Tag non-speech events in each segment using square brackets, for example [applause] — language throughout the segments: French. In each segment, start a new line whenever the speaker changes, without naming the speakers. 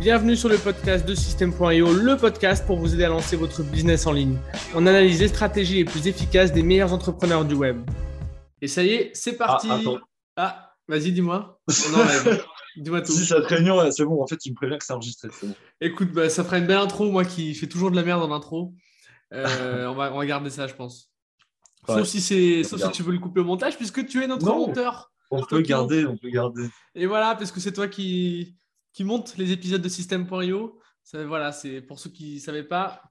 Bienvenue sur le podcast de System.io, le podcast pour vous aider à lancer votre business en ligne. On analyse les stratégies les plus efficaces des meilleurs entrepreneurs du web. Et ça y est, c'est parti.
Ah, attends.
Ah, vas-y, dis-moi. [laughs] Dis-moi tout.
Si cette réunion, c'est bon. En fait, tu me préviens que c'est enregistré. bon.
Écoute, bah, ça fera une belle intro, moi qui fais toujours de la merde en intro. Euh, [laughs] on, va, on va garder ça, je pense.
Ouais.
Sauf, si, c'est, sauf si tu veux le couper au montage, puisque tu es notre
Non.
monteur.
On peut garder, on peut garder.
Et voilà, parce que c'est toi qui, qui monte les épisodes de System.io. Voilà, c'est pour ceux qui ne savaient pas,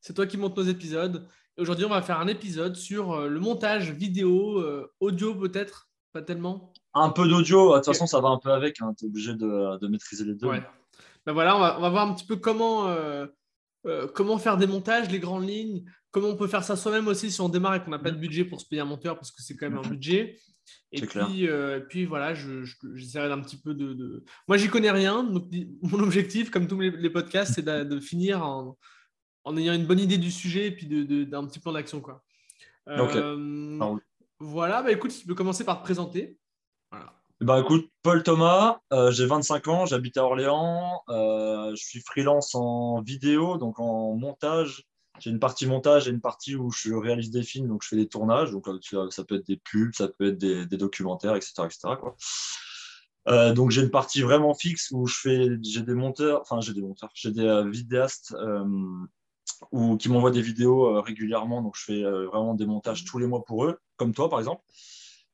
c'est toi qui monte nos épisodes. Et aujourd'hui, on va faire un épisode sur euh, le montage vidéo, euh, audio peut-être, pas tellement.
Un peu d'audio, de toute façon, ça va un peu avec. Hein. Tu es obligé de, de maîtriser les deux.
Ouais. Ben voilà, on va, on va voir un petit peu comment, euh, euh, comment faire des montages, les grandes lignes, comment on peut faire ça soi-même aussi si on démarre et qu'on n'a pas de budget pour se payer un monteur parce que c'est quand même un budget. Et puis, euh, et puis voilà, je- je- j'essaierai d'un petit peu de, de- Moi, j'y connais rien. Donc, [laughs] mon objectif, comme tous les, les podcasts, c'est de, de finir en, en ayant une bonne idée du sujet et puis d'un petit plan d'action. quoi. Euh, voilà, bah, écoute, tu peux commencer par te présenter. Voilà.
Bah écoute, Paul Thomas, euh, j'ai 25 ans, j'habite à Orléans, je suis freelance en vidéo, donc en montage. J'ai une partie montage et une partie où je réalise des films, donc je fais des tournages, donc euh, ça peut être des pubs, ça peut être des, documentaires, etc. etc. Euh, donc j'ai une partie vraiment fixe où je fais, j'ai des monteurs, enfin j'ai des monteurs, j'ai des euh, vidéastes qui m'envoient des vidéos régulièrement, donc je fais vraiment des montages tous les mois pour eux, comme toi par exemple.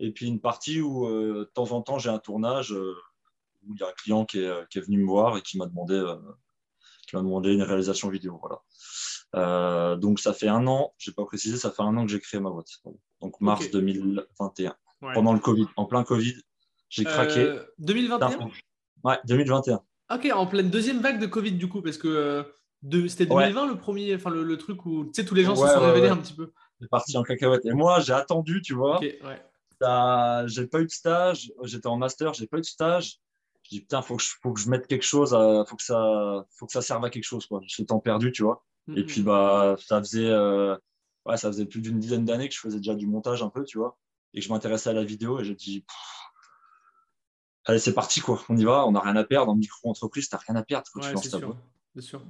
Et puis une partie où de temps en temps j'ai un tournage où il y a un client qui est, qui est venu me voir et qui m'a demandé, qui m'a demandé une réalisation vidéo. Voilà. Euh, donc ça fait un an, j'ai pas précisé, ça fait un an que j'ai créé ma boîte. Donc mars
Ok.
2021,
Ouais.
pendant le Covid, en plein Covid, j'ai craqué.
Euh, 2021
Ouais, 2021.
Ok, en pleine deuxième vague de Covid du coup, parce que euh, c'était
Ouais.
2020 le premier, enfin le, le truc où tu sais tous les gens
Ouais,
se sont révélés un petit peu.
C'est parti en cacahuète. Et moi, j'ai attendu, tu vois.
Ok, ouais.
Ça- J'ai pas eu de stage. J'étais en master, j'ai pas eu de stage. Je dis putain, faut que je, faut que je mette quelque chose, à- faut que ça, faut que ça serve à quelque chose, quoi. J'ai le temps perdu, tu vois. Et
Mhm.
puis bah, ça faisait, euh, ouais, ça faisait plus d'une dizaine d'années que je faisais déjà du montage un peu, tu vois, et que je m'intéressais à la vidéo. Et j'ai dit, allez, c'est parti, quoi. On y va. On n'a rien à perdre. En micro-entreprise, t'as rien à perdre.
Ouais,
tu lances ta
sûr. c'est sûr.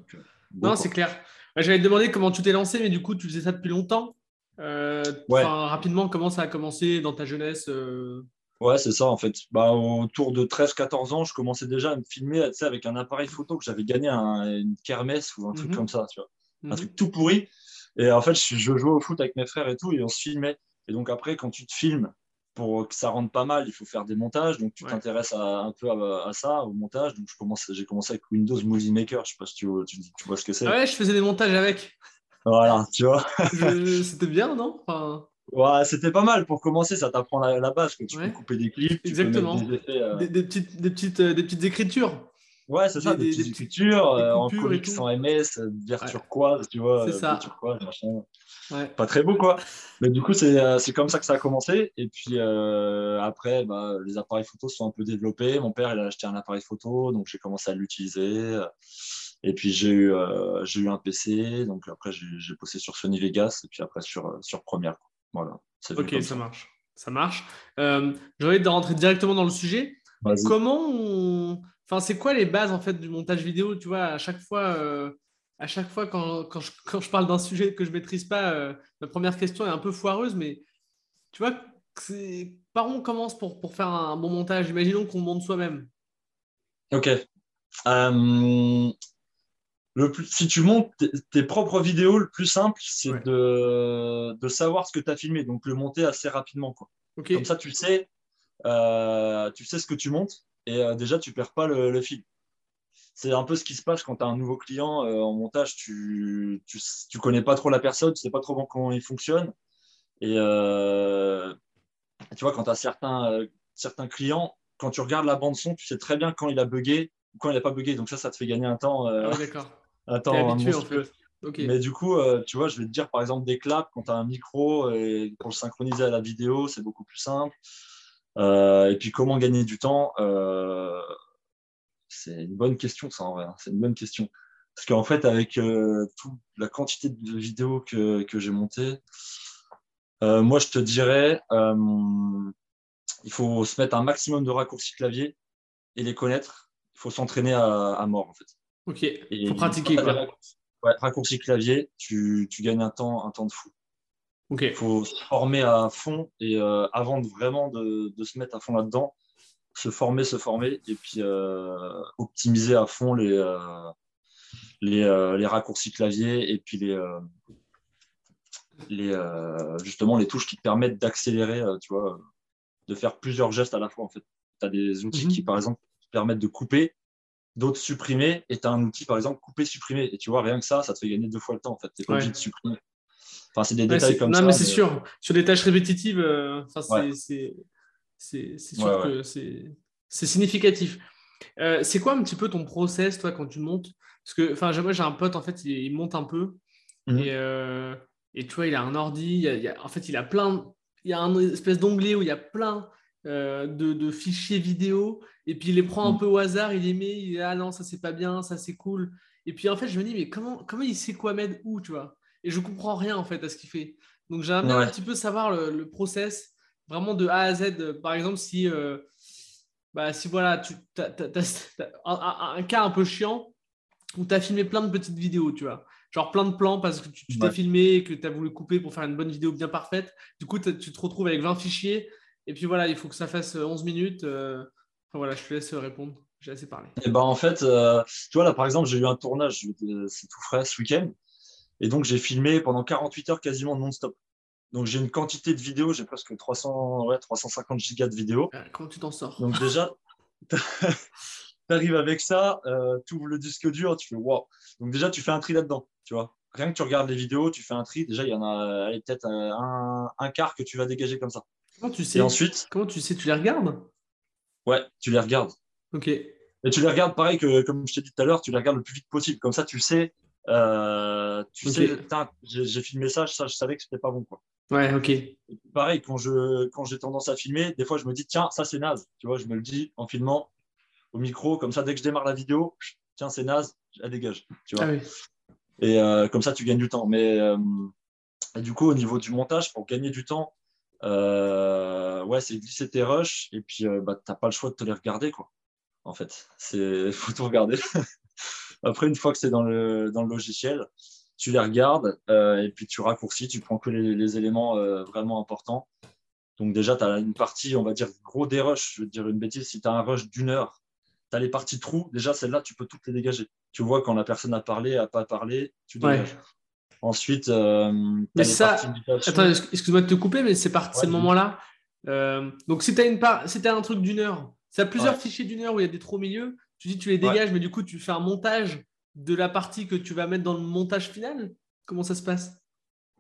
Bon,
non, c'est clair. Ouais, J'allais te demander comment tu t'es lancé, mais du coup, tu faisais ça depuis longtemps. Euh,
Ouais.
Rapidement, comment ça a commencé dans ta jeunesse euh,
Ouais, c'est ça en fait. Bah, autour de 13-14 ans, je commençais déjà à me filmer tu sais, avec un appareil photo que j'avais gagné à un- une kermesse ou un truc
Mhm.
comme ça, tu vois.
Mhm.
Un truc tout pourri. Et en fait, je, je jouais au foot avec mes frères et tout, et on se filmait. Et donc après, quand tu te filmes, pour que ça rentre pas mal, il faut faire des montages. Donc tu
Ouais.
t'intéresses un peu à, à ça, au montage. Donc j'ai commencé avec Windows Movie Maker. Je sais pas si tu, vois- tu, tu vois ce que c'est.
Ah ouais, je faisais des montages avec.
Voilà, tu vois.
C'était bien, non? Enfin,
Ouais, c'était pas mal pour commencer. Ça t'apprend la, la base. Que tu
Ouais.
peux couper des clips, tu
Exactement.
peux mettre des effets. euh,
des, des petites, des, petites, euh, des petites écritures.
Ouais, c'est ça,
Des-
des, petites
des
euh, en comics sans MS, vert
Ouais.
turquoise, tu vois,
C'est
euh,
ça.
turquoise, machin.
Ouais.
Pas très beau, quoi. Mais du coup, c'est euh, c'est comme ça que ça a commencé. Et puis euh, après, bah, les appareils photo se sont un peu développés. Mon père, il a acheté un appareil photo, donc j'ai commencé à l'utiliser. Et puis j'ai eu, euh, eu un PC, donc après j'ai bossé sur Sony Vegas et puis après sur, sur Premiere. Voilà.
Ok, ça marche. Ça marche. Euh, J'ai envie de rentrer directement dans le sujet. Comment on... Enfin, c'est quoi les bases en fait du montage vidéo Tu vois, à chaque fois, euh, à chaque fois quand, quand, je, quand je parle d'un sujet que je maîtrise pas, euh, ma première question est un peu foireuse, mais tu vois, par où on commence pour, pour faire un bon montage? Imaginons qu'on monte soi-même.
Ok. Euh, le plus, si tu montes tes, tes propres vidéos, le plus simple, c'est
Ouais.
de, de savoir ce que tu as filmé, donc le monter assez rapidement. Quoi.
Ok.
Comme ça, tu sais, euh, tu sais ce que tu montes et euh, déjà, tu perds pas le, le fil. C'est un peu ce qui se passe quand tu as un nouveau client euh, en montage. Tu, tu, tu connais pas trop la personne, tu sais pas trop comment- comment il fonctionne. Et euh, tu vois, quand tu as certains, certains clients, quand tu regardes la bande-son, tu sais très bien quand il a bugué ou quand il n'a pas bugué. Donc ça, ça te fait gagner un temps.
Ah d'accord. [laughs]
un temps
habitué en fait.
Mais du coup, euh, tu vois, je vais te dire par exemple des claps quand tu as un micro et pour le synchroniser à la vidéo, c'est beaucoup plus simple. Euh, et puis comment gagner du temps euh, C'est une bonne question, ça en vrai. hein. C'est une bonne question. Parce qu'en fait, avec euh, toute la quantité de vidéos que, que j'ai montées, euh, moi je te dirais, euh, il faut se mettre un maximum de raccourcis clavier et les connaître. Il faut s'entraîner à, à mort en fait.
Ok, il faut pratiquer. Quoi.
Ouais, raccourci clavier, tu, tu, gagnes un temps, un temps de fou. Il faut se former à fond et euh, avant de vraiment de, de, se mettre à fond là-dedans, se former, se former et puis euh, optimiser à fond les, euh, les, euh, les, raccourcis clavier et puis les, euh, les, euh, justement les touches qui te permettent d'accélérer, tu vois, de faire plusieurs gestes à la fois. En fait. Tu as des outils mm -hmm. qui, par exemple, te permettent de couper, d'autres supprimer, et tu as un outil, par exemple, couper, supprimer. Et tu vois, rien que ça, ça te fait gagner deux fois le temps. En fait. Tu n'es pas obligé de supprimer. Enfin, c'est des ouais, détails comme
non,
ça.
Non, mais c'est mais... sûr. Sur des tâches répétitives, euh, ouais. c'est sûr ouais, que c'est significatif. Euh, c'est quoi un petit peu ton process, toi, quand tu montes? Parce que, enfin, moi, j'ai un pote, en fait, il, il monte un peu. -hmm. et, euh, et, tu vois, il a un ordi. Il a, il a, en fait, il a plein. Il y a un espèce d'onglet où il y a plein euh, de, de, fichiers vidéo. Et puis, il les prend un peu au hasard. Il les met. Il dit, ah non, ça, c'est pas bien. Ça, c'est cool. Et puis, en fait, je me dis, mais comment, comment il sait quoi mettre où, tu vois? Et je comprends rien, en fait, à ce qu'il fait. Donc, j'aimerais ouais. un petit peu savoir le, le, process, vraiment de A à Z. Par exemple, si. Euh, bah, si voilà, tu as, un, un, cas un peu chiant où tu as filmé plein de petites vidéos, tu vois. Genre plein de plans parce que tu t'es ouais. filmé et que tu as voulu couper pour faire une bonne vidéo bien parfaite. Du coup, tu te retrouves avec 20 fichiers et puis voilà, il faut que ça fasse 11 minutes. Euh... Enfin, voilà, je te laisse répondre. J'ai assez parlé.
Et ben, en fait, euh, tu vois, là, par exemple, j'ai eu un tournage, c'est tout frais ce week-end. Et donc, j'ai filmé pendant 48 heures quasiment non-stop. Donc j'ai une quantité de vidéos, j'ai presque 300, ouais, 350 gigas de vidéos.
Euh, comment tu t'en sors?
Donc déjà, [laughs] tu arrives avec ça, euh, tu ouvres le disque dur, tu fais wow. Donc déjà, tu fais un tri là-dedans, tu vois. Rien que tu regardes les vidéos, tu fais un tri. Déjà, il y en a peut-être un, un, quart que tu vas dégager comme ça.
Comment tu sais
Et ensuite
Comment tu sais Tu les regardes?
Ouais, tu les regardes.
Ok.
Et tu les regardes pareil que, comme je t'ai dit tout à l'heure, tu les regardes le plus vite possible. Comme ça, tu sais, euh, tu okay. sais, j'ai filmé ça, ça, je savais que c'était pas bon. Quoi.
Ouais, ok. Et
pareil, quand je quand j'ai tendance à filmer, des fois je me dis tiens, ça c'est naze. Tu vois, je me le dis en filmant au micro, comme ça dès que je démarre la vidéo, tiens, c'est naze, elle dégage. Tu vois.
Ah oui.
Et euh, comme ça tu gagnes du temps. Mais euh, du coup, au niveau du montage, pour gagner du temps, ouais, c'est glisser tes rushs et puis bah, t'as pas le choix de te les regarder quoi. En fait, c'est [laughs] faut tout regarder. Après, une fois que c'est dans le dans le logiciel, tu les regardes euh, et puis tu raccourcis, tu prends que les, les éléments euh, vraiment importants. Donc déjà, tu as une partie, on va dire, gros des rushs, je veux dire une bêtise, si tu as un rush d'une heure, tu as les parties trous, déjà celles-là, tu peux toutes les dégager. Tu vois quand la personne a parlé, a pas parlé, tu dégages. Ouais. Ensuite, euh,
mais ça, attends, excuse-moi de te couper, mais c'est parti ouais, ces moments-là. Euh, donc si tu as, une part... si as un truc d'une heure, si tu as plusieurs ouais. fichiers d'une heure où il y a des trous au milieu, tu dis tu les dégages, mais du coup tu fais un montage de la partie que tu vas mettre dans le montage final? Comment ça se passe?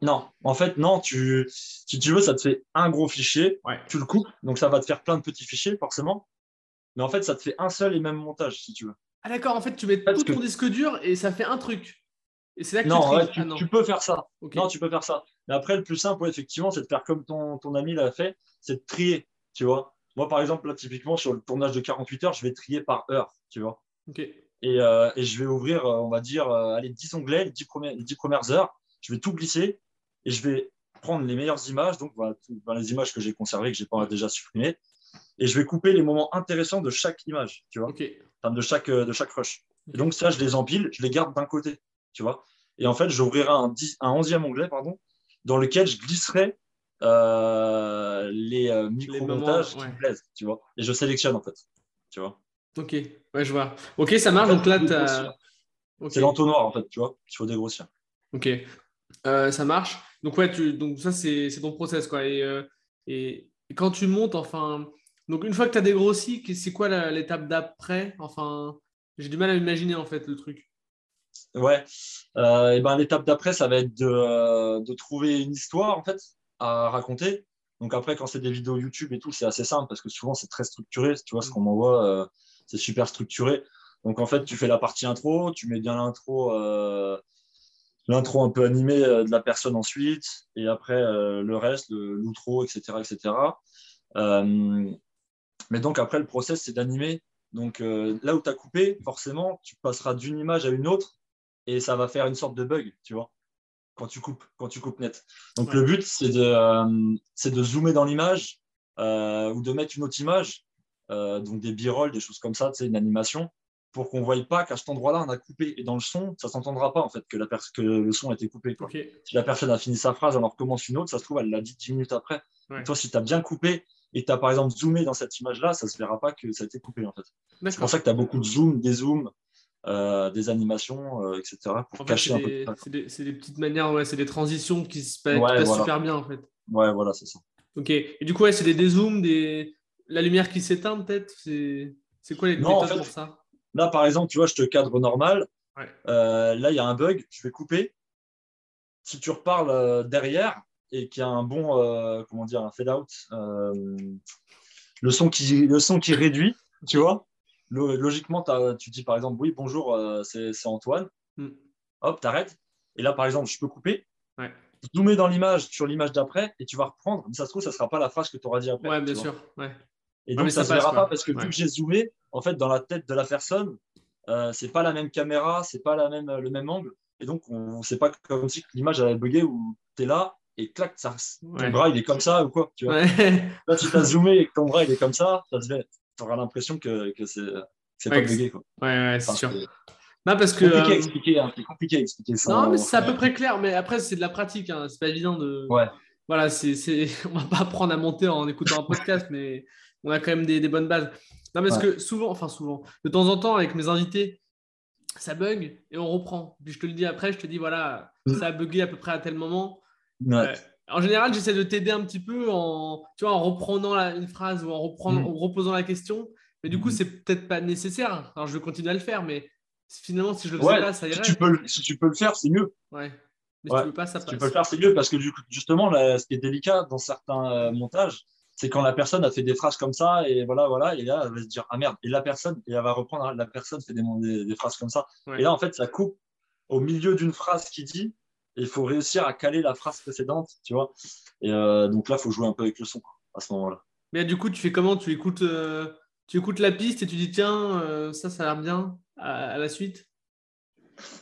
Non, en fait, non. Tu, si tu veux, ça te fait un gros fichier,
ouais.
tu le coupes, donc ça va te faire plein de petits fichiers, forcément. Mais en fait, ça te fait un seul et même montage, si tu veux.
Ah d'accord, en fait, tu mets Parce tout ton que... disque dur et ça fait un truc. Et c'est là que
non,
tu,
ouais, tu, ah, non, tu, peux faire ça. Okay. Non, tu peux faire ça. Mais après, le plus simple, ouais, effectivement, c'est de faire comme ton, ton ami l'a fait, c'est de trier, tu vois. Moi, par exemple, là, typiquement, sur le tournage de 48 heures, je vais trier par heure, tu vois.
Ok.
Et, euh, et, je vais ouvrir, on va dire, euh, allez, 10 onglets, les 10, premières, les 10 premières heures. Je vais tout glisser et je vais prendre les meilleures images, donc voilà, les images que j'ai conservées, que j'ai pas déjà supprimées, et je vais couper les moments intéressants de chaque image, tu vois,
okay.
enfin, de chaque de chaque rush. Okay. Et donc ça, je les empile, je les garde d'un côté, tu vois. Et en fait, j'ouvrirai un, 10, un 11e onglet, pardon, dans lequel je glisserai euh, les euh, micro-montages qui me plaisent, tu vois. Et je sélectionne en fait, tu vois.
Ok, ouais, je vois. Ok, ça marche. Donc là,
okay. C'est l'entonnoir, en fait, tu vois. Il faut dégrossir.
Ok, euh, ça marche. Donc, ouais, tu... donc ça, c'est ton process, quoi. Et, euh, et, et, quand tu montes, enfin. Donc, une fois que tu as dégrossi, c'est quoi l'étape d'après? Enfin, j'ai du mal à imaginer, en fait, le truc.
Ouais, euh, et ben l'étape d'après, ça va être de, de trouver une histoire, en fait, à raconter. Donc après, quand c'est des vidéos YouTube et tout, c'est assez simple parce que souvent c'est très structuré. Tu vois, ce qu'on m'envoie, euh, c'est super structuré. Donc en fait, tu fais la partie intro, tu mets bien l'intro, euh, l'intro un peu animée euh, de la personne ensuite, et après euh, le reste, l'outro, etc., etc. mais donc après, le process, c'est d'animer. Donc là où tu as coupé, forcément, tu passeras d'une image à une autre et ça va faire une sorte de bug, tu vois quand tu coupes, quand tu coupes net. Donc ouais. le but, c'est de, euh, c'est de zoomer dans l'image euh, ou de mettre une autre image, euh, donc des b-rolls, des choses comme ça, c'est une animation, pour qu'on ne voie pas qu'à cet endroit-là, on a coupé. Et dans le son, ça ne s'entendra pas en fait que, la que le son a été coupé. Si la personne a fini sa phrase, elle en recommence une autre, ça se trouve, elle l'a dit 10 minutes après. Toi, si tu as bien coupé et tu as par exemple zoomé dans cette image-là, ça ne se verra pas que ça a été coupé en fait. C'est pour ça que tu as beaucoup de zoom, des zooms, euh, des animations, euh, etc. pour cacher un peu.
C'est des, petites manières, ouais, c'est des transitions qui se passent super bien en fait.
Ouais, voilà, c'est ça.
Ok. Et du coup, ouais, c'est des dézooms, des... la lumière qui s'éteint peut-être? C'est quoi les méthodes pour ça?
Là, par exemple, tu vois, je te cadre normal. Euh, là, il y a un bug, je vais couper. Si tu reparles derrière et qu'il y a un bon, comment dire, un fade out, le, son qui, le son qui réduit, tu vois, logiquement, tu dis par exemple, oui, bonjour, c'est Antoine. Hmm. Hop, t'arrêtes. Et là, par exemple, je peux couper. Ouais. Zoomer dans l'image sur l'image d'après et tu vas reprendre. Mais ça se trouve, ça ne sera pas la phrase que tu auras dit après.
Ouais, bien sûr. Ouais.
Et donc, ça ne se verra pas parce que vu que j'ai zoomé, en fait, dans la tête de la personne, euh, c'est pas la même caméra, c'est pas la même, le même angle. Et donc, on sait pas comme si l'image allait bugger où tu es là et clac, ça, ton bras il est comme ça ou quoi. Tu vois là, tu t'as zoomé et que ton bras il est comme ça, tu auras l'impression que, que c'est pas bugué. Quoi.
Ouais, ouais, c'est sûr. Non, parce que.
Compliqué à euh, expliquer, hein, c'est compliqué à expliquer ça.
Non, mais c'est à peu près clair. Mais après, c'est de la pratique. Hein. C'est pas évident de.
Ouais.
Voilà, c'est, [laughs] on va pas apprendre à monter en écoutant un podcast, mais on a quand même des, bonnes bases. Non, parce que souvent, enfin souvent, de temps en temps, avec mes invités, ça bug et on reprend. Puis je te le dis après, je te dis voilà, mm. ça a bugué à peu près à tel moment. Euh, en général, j'essaie de t'aider un petit peu en, tu vois, en reprenant une phrase ou en, reprenant, mm. en reposant la question. Mais du coup, mm. c'est peut-être pas nécessaire. Alors, je vais continuer à le faire, mais finalement, si je le faisais pas, ça irait.
Si tu peux, si tu peux le faire, c'est mieux.
Ouais. Mais si tu veux pas, ça passe.
Si tu peux le faire, c'est mieux parce que du coup, justement, ce qui est délicat dans certains euh, montages, c'est quand la personne a fait des phrases comme ça et voilà, voilà, et là, elle va se dire, ah merde, et la personne, et elle va reprendre, hein, la personne fait des, des, phrases comme ça. Et là, en fait, ça coupe au milieu d'une phrase qui dit, il faut réussir à caler la phrase précédente, tu vois. Et euh, donc là, il faut jouer un peu avec le son à ce moment-là.
Mais du coup, tu fais comment? Tu écoutes, euh, tu écoutes la piste et tu dis, tiens, euh, ça, ça a l'air bien à, la suite?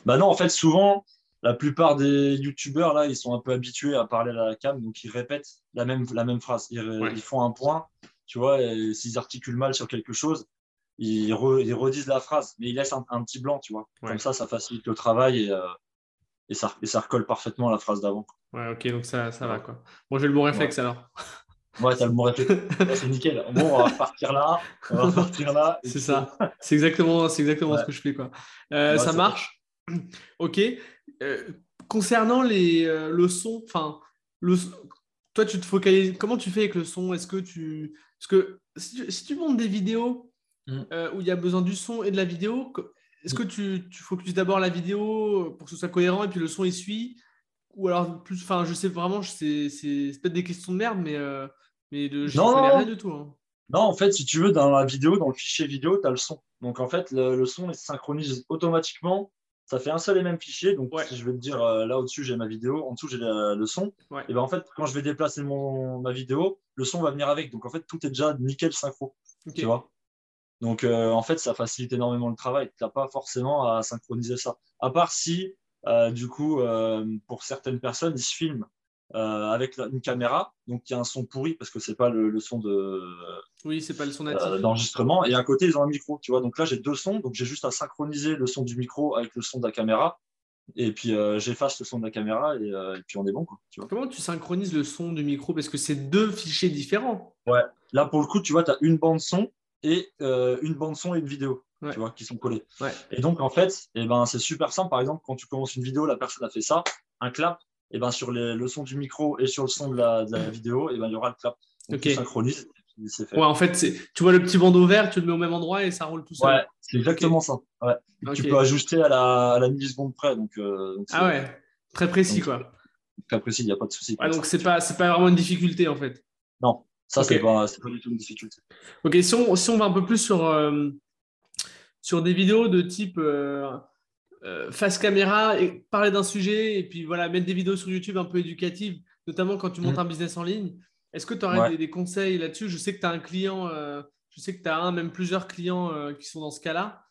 Bah non, en fait, souvent, la plupart des youtubeurs là, ils sont un peu habitués à parler à la cam, donc ils répètent la même, la même phrase. Ils, font un point, tu vois, et s'ils articulent mal sur quelque chose, ils, redisent la phrase, mais ils laissent un, petit blanc, tu vois. Comme ça, ça facilite le travail et, et, ça, et ça recolle parfaitement la phrase d'avant.
Ouais, ok, donc ça, ça va quoi. Bon, j'ai le bon réflexe alors.
Ouais, t'as le bon réflexe. [laughs] c'est nickel. Bon, on va partir là. On va partir là.
C'est ça. C'est exactement, c'est exactement ce que je fais quoi. Euh, ça marche. [clears throat] ok. Euh, concernant les, euh, le son, enfin, le, toi, tu te focalises. Comment tu fais avec le son? Est-ce que tu. Parce que si tu, montes des vidéos mm. euh, où il y a besoin du son et de la vidéo, est-ce que tu, tu focuses d'abord la vidéo pour que ce soit cohérent et puis le son il suit? Ou alors, plus. Enfin, je sais vraiment, c'est peut-être des questions de merde, mais, mais de, je
ne
connais rien du tout. Hein.
Non, en fait, si tu veux, dans la vidéo, dans le fichier vidéo, tu as le son. Donc, en fait, le, le son il se synchronise automatiquement ça fait un seul et même fichier. Donc, si je vais te dire, euh, là au-dessus, j'ai ma vidéo, en dessous, j'ai le son. Et ben en fait, quand je vais déplacer mon, ma vidéo, le son va venir avec. Donc, en fait, tout est déjà nickel synchro. Tu vois? Donc, euh, en fait, ça facilite énormément le travail. Tu n'as pas forcément à synchroniser ça. À part si, euh, du coup, pour certaines personnes, ils se filment euh, avec une caméra, donc il y a un son pourri parce que c'est pas le, son de
oui c'est pas le son
euh, d'enregistrement et à côté ils ont un micro, tu vois. Donc là j'ai deux sons, donc j'ai juste à synchroniser le son du micro avec le son de la caméra et puis euh, j'efface le son de la caméra et, puis on est bon quoi. Tu vois.
Comment tu synchronises le son du micro? Parce que c'est deux fichiers différents.
Ouais. Là pour le coup tu vois tu as une bande son et une bande son et une vidéo. Tu vois, qui sont collés. Et donc, en fait, et eh ben, c'est super simple. Par exemple, quand tu commences une vidéo, la personne a fait ça, un clap, et ben sur le son du micro et sur le son de la, vidéo, et ben il y aura le clap. Donc tu synchronise.
Fait. Ouais, en fait, tu vois le petit bandeau vert, tu le mets au même endroit et ça roule tout seul.
Ouais, c'est exactement ça. Ouais. Tu peux ajuster à la, à la milliseconde près. Donc, euh,
ah ouais, très précis quoi.
Très précis, il n'y a pas de souci.
donc c'est pas, pas vraiment une difficulté en fait.
Non, ça c'est pas, pas du tout une difficulté.
Ok, si on, si on va un peu plus sur, euh, sur des vidéos de type. Euh, euh, face caméra et parler d'un sujet et puis voilà, mettre des vidéos sur YouTube un peu éducatives, notamment quand tu montes mm. un business en ligne. Est-ce que tu aurais des, conseils là-dessus? Je sais que tu as un client, euh, je sais que tu as un, même plusieurs clients euh, qui sont dans ce cas-là.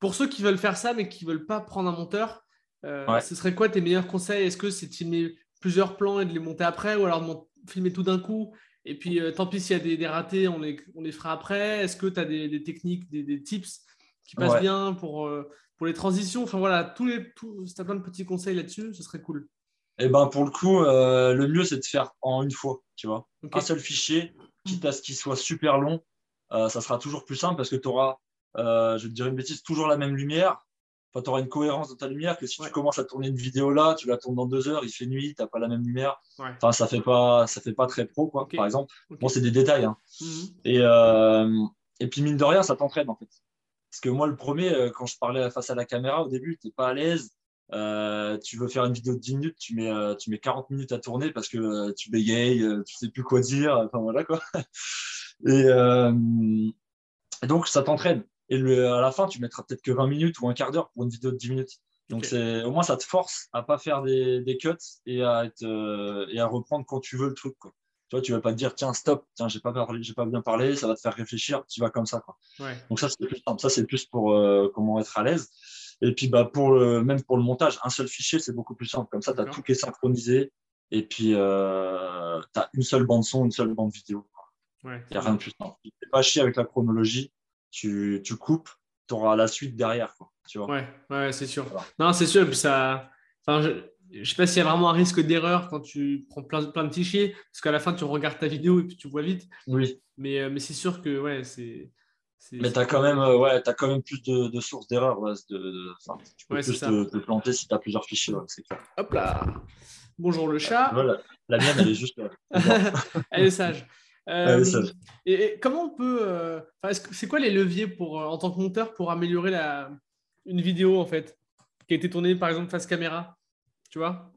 Pour ceux qui veulent faire ça mais qui ne veulent pas prendre un monteur, ce serait quoi tes meilleurs conseils? Est-ce que c'est de filmer plusieurs plans et de les monter après ou alors de filmer tout d'un coup Et puis, tant pis s'il y a des, des, ratés, on les, on les fera après. Est-ce que tu as des, des, techniques, des, tips qui passent bien pour, pour les transitions? Enfin voilà, tous les, tout, si tu as plein de petits conseils là-dessus, ce serait cool.
Et eh ben pour le coup, le mieux c'est de faire en une fois, tu vois. Un seul fichier, quitte à ce qu'il soit super long, ça sera toujours plus simple parce que tu auras, je vais te dire une bêtise, toujours la même lumière Enfin, tu auras une cohérence dans ta lumière que si tu commences à tourner une vidéo là, tu la tournes dans deux heures, il fait nuit, tu n'as pas la même lumière. Enfin, ça fait pas, ça fait pas très pro, quoi, par exemple. Bon, c'est des détails. Hein. Mhm. et, euh, et puis, mine de rien, ça t'entraîne, en fait. Parce que moi, le premier, euh, quand je parlais face à la caméra, au début, tu n'es pas à l'aise. Euh, tu veux faire une vidéo de 10 minutes, tu mets, tu mets 40 minutes à tourner parce que tu bégayes, tu sais plus quoi dire. Enfin, voilà, quoi. [laughs] et donc, ça t'entraîne. Et à la fin, tu mettras peut-être que 20 minutes ou un quart d'heure pour une vidéo de 10 minutes. Donc au moins ça te force à pas faire des, cuts et à être euh, et à reprendre quand tu veux le truc. Quoi. Tu vois, tu vas pas te dire tiens stop, tiens j'ai pas parlé, j'ai pas bien parlé, ça va te faire réfléchir, tu vas comme ça. Quoi. Donc ça c'est plus Ça c'est plus pour euh, comment être à l'aise. Et puis bah pour le, même pour le montage, un seul fichier c'est beaucoup plus simple. Comme ça tu as tout qui est synchronisé et puis euh, tu as une seule bande son, une seule bande vidéo. Il n'y a rien de plus simple. Tu pas chier avec la chronologie tu, tu coupes, tu auras la suite derrière. Quoi, tu vois.
Ouais, ouais c'est sûr. Non, c'est sûr. ça, enfin, je ne sais pas s'il y a vraiment un risque d'erreur quand tu prends plein, plein de fichiers, parce qu'à la fin, tu regardes ta vidéo et puis tu vois vite.
Oui.
Mais, euh, mais c'est sûr que ouais, c'est.
Mais tu as, quand même, euh, ouais, as quand même plus de, de sources d'erreur. Ouais, de, tu peux plus te, planter si tu as plusieurs fichiers. c'est clair.
Hop là Bonjour le chat.
Voilà. La mienne, elle est juste. [laughs]
elle est sage. Euh, et, comment on peut. Euh, c'est quoi les leviers pour, euh, en tant que monteur pour améliorer la, une vidéo en fait qui a été tournée par exemple face caméra Tu vois?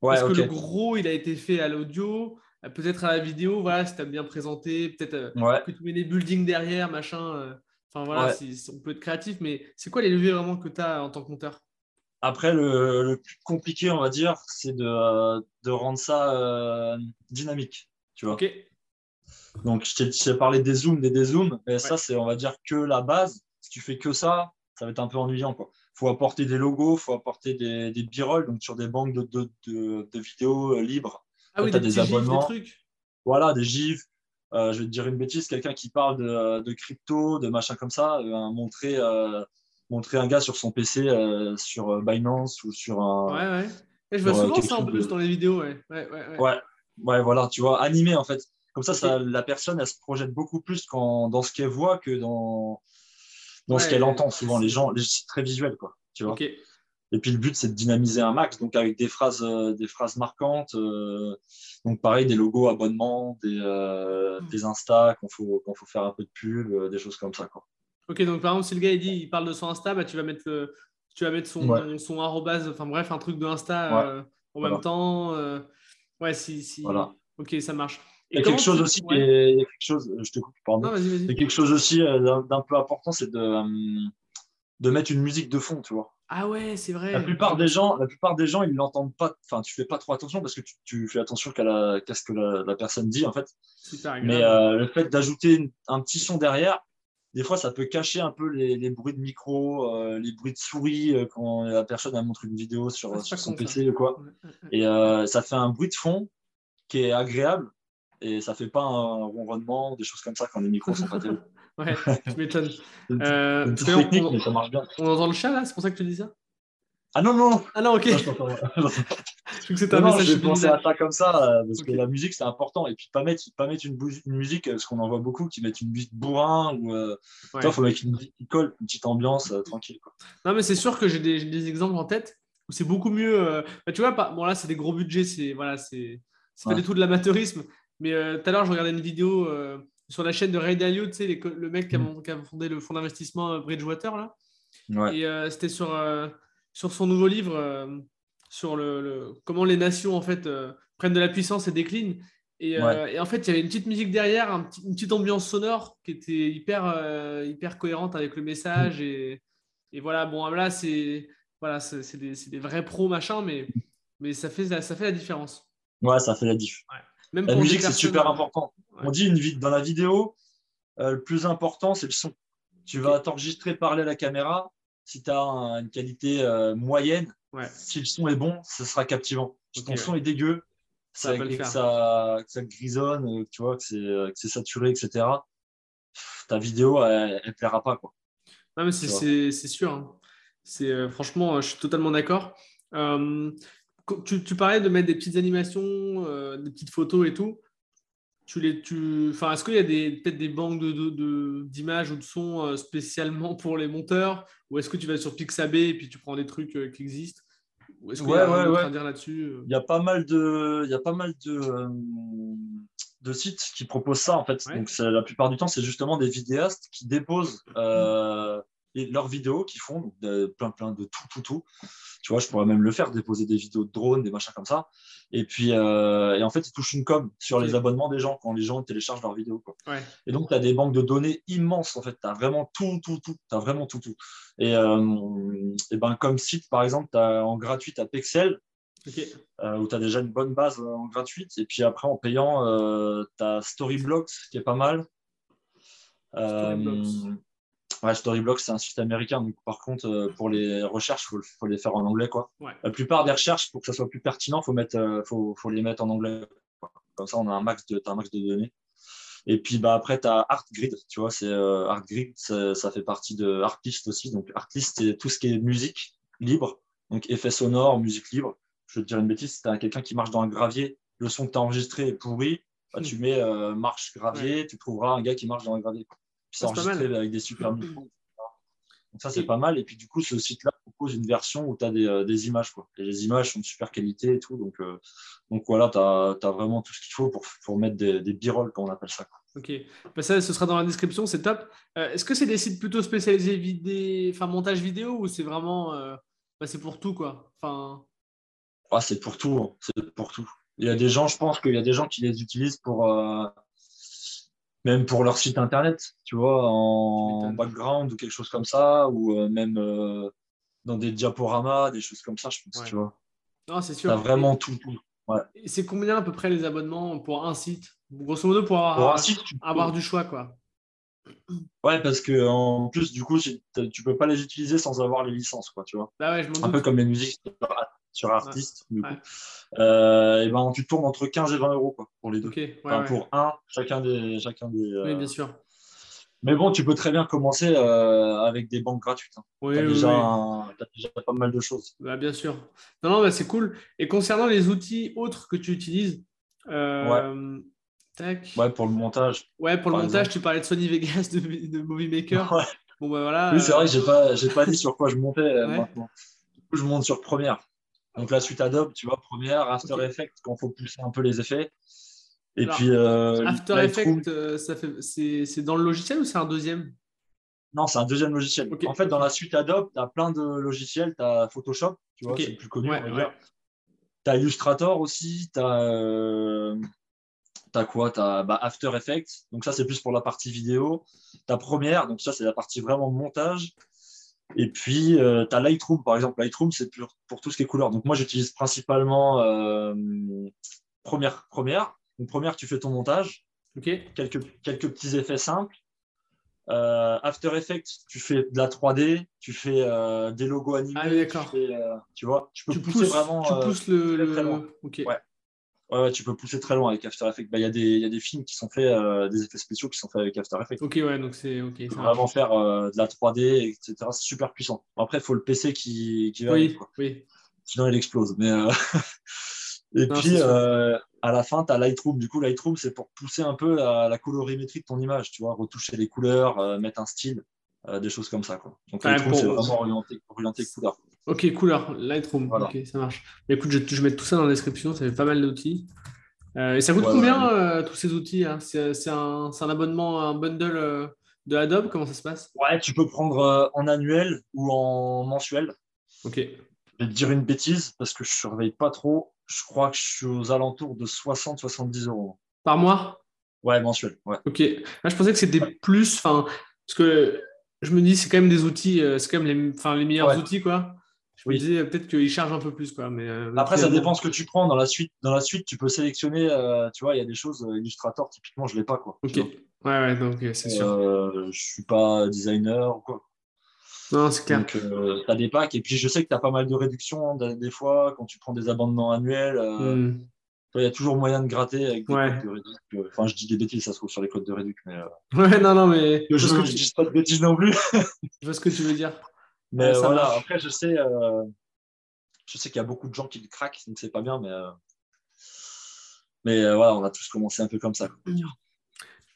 Ouais,
Est-ce que le gros il a été fait à l'audio Peut-être à la vidéo, voilà, si tu as bien présenté, peut-être que tu mets des buildings derrière, machin. Enfin voilà, si, on peut être créatif, mais c'est quoi les leviers vraiment que tu as en tant que monteur?
Après, le, le, plus compliqué, on va dire, c'est de, de rendre ça dynamique. Tu vois. Donc, je t'ai parlé des zooms, des dézooms, mais ça, c'est, on va dire, que la base. Si tu fais que ça, ça va être un peu ennuyant. Il faut apporter des logos, il faut apporter des, des b-roll, donc sur des banques de, de, de, vidéos euh, libres.
Ah oui, des, des abonnements. des trucs.
Voilà, des gifs. Euh, je vais te dire une bêtise, quelqu'un qui parle de, crypto, de machin comme ça, euh, montrer, montrer un gars sur son PC sur Binance ou sur un.
Ouais, ouais. Et je vois souvent ça en plus dans les vidéos. Ouais. Ouais, ouais,
ouais. ouais, voilà, tu vois, animé en fait. Comme ça, la personne, elle se projette beaucoup plus dans ce qu'elle voit que dans, dans ce qu'elle entend. Souvent, les gens, c'est très visuel, quoi. Tu vois Et puis, le but, c'est de dynamiser un max, donc avec des phrases, euh, des phrases marquantes. Euh, donc, pareil, des logos abonnements, des, euh, mm. des Insta, qu'on faut, qu'on faut faire un peu de pub, des choses comme ça, quoi.
Ok, donc par exemple, si le gars il dit il parle de son Insta, bah, tu vas mettre, tu vas mettre son, son arrobase, enfin bref, un truc de Insta en même temps. ouais, si. si...
Voilà.
Ok, ça marche.
Il y a quelque chose aussi il y a quelque chose, je te coupe, pardon. Il y a quelque chose aussi euh, d'un peu important, c'est de, euh, de mettre une musique de fond, tu vois.
Ah ouais, c'est vrai.
La plupart des gens, la plupart des gens, ils l'entendent pas. Enfin, tu fais pas trop attention parce que tu, tu fais attention qu'à ce que la, personne dit en fait. Mais euh, le fait d'ajouter un petit son derrière, des fois, ça peut cacher un peu les, les bruits de micro, les bruits de souris quand la personne montre une vidéo sur, sur son PC ou quoi. Et ça fait un bruit de fond qui est agréable et ça fait pas un ronronnement, des choses comme ça quand les micros sont pas terribles. [laughs]
ouais, je m'étonne.
euh, c'est technique, mais ça marche bien.
On entend le chat là, c'est pour ça que tu dis ça?
Ah non, non
Ah non, ok.
je [laughs]
que c'était un non, message.
J'ai pensé à ça comme ça, euh, parce que la musique c'est important. Et puis pas mettre, pas mettre une, une musique, parce qu'on en voit beaucoup qui mettent une musique bourrin, ou euh, il faut mettre une musique qui colle, une petite ambiance euh, tranquille. Quoi.
Non, mais c'est sûr que j'ai des, des, exemples en tête où c'est beaucoup mieux. Bah, tu vois, bon là c'est des gros budgets, c'est voilà, c'est pas du tout de l'amateurisme, mais euh, tout à l'heure, je regardais une vidéo euh, sur la chaîne de Ray Dalio, tu sais, le mec mm. qui a, fondé le fonds d'investissement euh, Bridgewater. Là. Et c'était sur, sur son nouveau livre sur le, comment les nations en fait, prennent de la puissance et déclinent. Et, en fait, il y avait une petite musique derrière, une petite ambiance sonore qui était hyper, hyper cohérente avec le message. Mm. Et, et, voilà, bon, là, c'est voilà, c'est des, des, vrais pros, machin, mais, mais ça, fait, ça fait la différence.
Ouais, ça fait la diff la musique, c'est super important. On dit une, dans la vidéo, euh, le plus important, c'est le son. Tu vas t'enregistrer, parler à la caméra. Si tu as une qualité euh, moyenne, si le son est bon, ce sera captivant. Si ton son est dégueu,
Ça
que ça, que ça grisonne, euh, tu vois, que c'est que c'est saturé, etc. Pff, Ta vidéo, elle, elle plaira pas, quoi.
Non, mais c'est sûr. hein. C'est euh, franchement, je suis totalement d'accord. Euh, tu, tu parlais de mettre des petites animations, euh, des petites photos et tout. Tu les, tu, enfin, est-ce qu'il y a des peut-être des banques de, d'images ou de sons euh, spécialement [laughs] pour les monteurs, ou est-ce que tu vas sur Pixabay et puis tu prends des trucs euh, qui existent, ou est-ce qu'il y
Ouais,
a
ouais.
à dire là-dessus
Il y a pas mal de, il y a pas mal de, euh, de sites qui proposent ça en fait. Donc la plupart du temps, c'est justement des vidéastes qui déposent euh, et leurs vidéos, qui font de- plein plein de tout tout tout. Tu vois, je pourrais même le faire, déposer des vidéos de drones, des machins comme ça. Et puis euh, et en fait, ils touchent une com sur les abonnements des gens quand les gens téléchargent leurs vidéos. Quoi.
Ouais.
Et donc, tu as des banques de données immenses, en fait. Tu as vraiment tout, tout, tout. Tu as vraiment tout, tout. Et, euh, et ben, comme site, par exemple, tu as en gratuit, tu as Pexel, euh, où tu as déjà une bonne base en gratuite. Et puis après, en payant, tu as Storyblocks, qui est pas mal.
Storyblocks.
Ouais, Storyblocks, c'est un site américain. Donc, par contre, euh, pour les recherches, il faut, faut les faire en anglais. Quoi.
Ouais.
La plupart des recherches, pour que ça soit plus pertinent, il faut, mettre, euh, faut, faut les mettre en anglais. quoi. Comme ça, on a un max de, un max de données. Et puis bah, après, tu as ArtGrid. Tu vois, c'est euh, ArtGrid, ça, ça fait partie de Artlist aussi. Donc, Artlist, c'est tout ce qui est musique libre. Donc, effets sonores, musique libre. Je vais te dire une bêtise, si tu as quelqu'un qui marche dans un gravier, le son que tu as enregistré est pourri, bah, tu mets marche gravier, tu trouveras un gars qui marche dans un gravier. Puis c'est enregistré avec des super micros. etc. Donc ça, c'est pas mal. Et puis du coup, ce site-là propose une version où tu as des, euh, des images. Quoi. Et les images sont de super qualité et tout. Donc, euh, donc voilà, tu as, vraiment tout ce qu'il faut pour, pour mettre des, des b-rolls, comme on appelle ça. quoi.
Ok, Bah, ça, ce sera dans la description, c'est top. Euh, Est-ce que c'est des sites plutôt spécialisés vidé... enfin, montage vidéo ou c'est vraiment. euh, bah, c'est pour tout, quoi? Enfin,
Ah, c'est pour tout. hein. C'est pour tout. Il y a des gens, je pense qu'il y a des gens qui les utilisent pour. Même pour leur site internet, tu vois, en background ou quelque chose comme ça, ou euh, même euh, dans des diaporamas, des choses comme ça, je pense,
Ouais.
tu vois.
non, c'est sûr.
T'as vraiment tout. tout.
Et c'est combien à peu près les abonnements pour un site? Grosso modo, pour avoir,
Pour un site, peux-
avoir du choix, quoi.
Ouais, parce que en plus, du coup, tu peux pas les utiliser sans avoir les licences, quoi, tu vois.
Bah ouais, je
Un peu comme les musiques sur- sur Artist, du coup.
Ouais.
Euh, et ben, tu tournes entre 15 et 20 euros, quoi, pour les deux.
Ouais,
Enfin, pour un, chacun des. Chacun des
Oui,
euh,
bien sûr.
Mais bon, tu peux très bien commencer euh, avec des banques gratuites. hein.
Oui,
Tu as,
oui,
déjà
oui.
pas mal de choses.
Bah, bien sûr. Non, non, bah, c'est cool. Et concernant les outils autres que tu utilises, tac.
Ouais, pour le montage.
Ouais, pour le montage,
exemple.
tu parlais de Sony Vegas, de, de Movie Maker. Bon, bah voilà.
Oui, c'est vrai que j'ai pas, j'ai pas dit sur quoi je montais maintenant. Du coup, je monte sur Premiere. Donc la suite Adobe, tu vois, Premiere, After. Effects, quand il faut pousser un peu les effets. Et
Alors,
puis euh,
After. Effects, euh, fait... c'est dans le logiciel ou c'est un deuxième?
Non, c'est un deuxième logiciel. En fait, dans la suite Adobe, tu as plein de logiciels. Tu as Photoshop, tu vois, c'est le plus connu,
Ouais, ouais.
Tu as Illustrator aussi. Tu as, quoi? Tu as After Effects. Donc, ça, c'est plus pour la partie vidéo. Tu as Premiere. Donc, ça, c'est la partie vraiment montage. Et puis, tu as Lightroom, par exemple. Lightroom, c'est pour, pour tout ce qui est couleur. Donc, moi, j'utilise principalement euh, Première. Première. Donc, Première, tu fais ton montage
Ok.
quelques, quelques petits effets simples. Euh, After Effects, tu fais de la 3D, tu fais euh, des logos animés,
Ah oui, d'accord.
tu, euh, vois, tu peux
Tu
pousser
pousses,
vraiment.
tu
euh,
pousses le.
très,
le-
très loin. Ouais. Ouais, ouais, tu peux pousser très loin avec After Effects. Bah, Il y, a des- il y a des films qui sont faits, euh, des effets spéciaux qui sont faits avec After Effects.
Ok, ouais, donc c'est. Ok.
Tu peux vraiment faire euh, de la 3D, etc. C'est super puissant. Après, il faut le PC qui, qui va
Oui, oui.
sinon il explose. Mais euh, [laughs] Et
Non,
puis, à la fin, tu as Lightroom. Du coup, Lightroom, c'est pour pousser un peu la, la colorimétrie de ton image, tu vois, retoucher les couleurs, mettre un style, des choses comme ça. Quoi. Donc,
Ouais,
Lightroom, c'est vraiment orienté, orienté couleur.
Ok, couleur, Lightroom.
Voilà.
Ok, ça marche. Mais écoute, je, je vais mettre tout ça dans la description, ça fait pas mal d'outils. Euh, et ça coûte
Ouais,
combien euh, tous ces outils hein? C'est un, abonnement, un bundle euh, de Adobe? Comment ça se passe?
Ouais, tu peux prendre en annuel ou en mensuel.
Ok.
Je vais te dire une bêtise parce que je ne surveille pas trop. Je crois que je suis aux alentours de 60-70 euros.
Par mois?
Ouais, mensuel. Ouais.
Ok. Là, je pensais que c'était plus. Parce que je me dis, c'est quand même des outils, c'est quand même les, meilleurs outils, quoi. Je me
Oui.
disais peut-être qu'ils chargent un peu plus, quoi. Mais, euh,
Après, ça dépend ce que tu prends. Dans la suite, dans la suite tu peux sélectionner. euh, tu vois, il y a des choses. euh, Illustrator, typiquement, je ne l'ai pas. Quoi,
Ok. Ouais, ouais, donc c'est sûr.
Euh, je suis pas designer ou quoi.
Non, c'est clair.
Donc, tu as des packs. Et puis, je sais que tu as pas mal de réductions hein, des fois quand tu prends des abonnements annuels.
Hmm.
il y a toujours moyen de gratter avec des
Ouais.
codes de réduc. Enfin, je dis des bêtises, ça se trouve sur les codes de réduc, mais euh, [laughs]
Ouais, non, non, mais
je
je
ne
que tu,
dis pas de bêtises non plus. [laughs]
je vois ce que tu veux dire.
Mais
Ouais, ça
voilà,
marche.
après, je sais, euh, je sais qu'il y a beaucoup de gens qui le craquent, donc c'est pas bien, mais, euh, mais euh, voilà, on a tous commencé un peu comme ça. quoi.